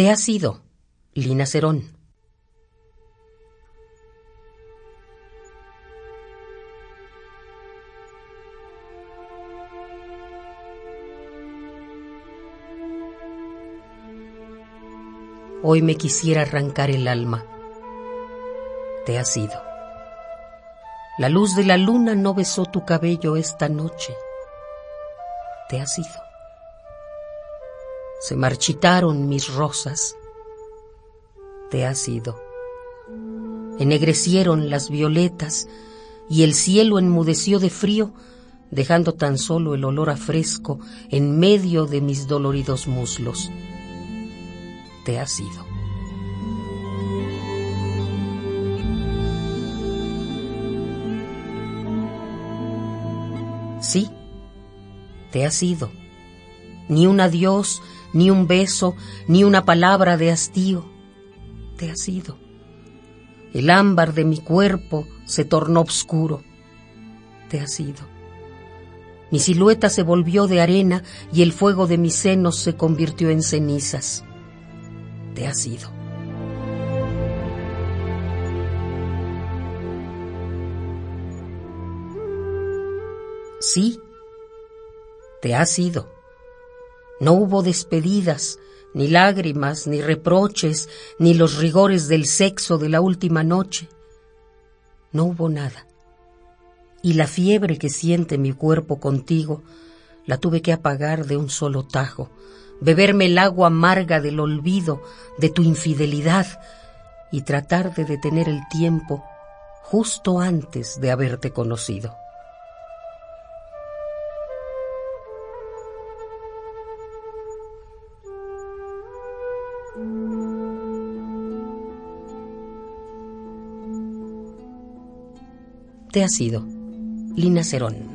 Te has ido, Lina Cerón. Hoy me quisiera arrancar el alma. Te has ido. La luz de la luna no besó tu cabello esta noche. Te has ido. Se marchitaron mis rosas. Te has ido. Ennegrecieron las violetas y el cielo enmudeció de frío, dejando tan solo el olor a fresco en medio de mis doloridos muslos. Te has ido. Sí, te has ido. Ni un adiós, ni un beso, ni una palabra de hastío. Te has ido. El ámbar de mi cuerpo se tornó oscuro. Te has ido. Mi silueta se volvió de arena y el fuego de mis senos se convirtió en cenizas. Te has ido. Sí, te has ido. No hubo despedidas, ni lágrimas, ni reproches, ni los rigores del sexo de la última noche. No hubo nada. Y la fiebre que siente mi cuerpo contigo la tuve que apagar de un solo tajo, beberme el agua amarga del olvido, de tu infidelidad, y tratar de detener el tiempo justo antes de haberte conocido. Te ha sido Lina Cerón.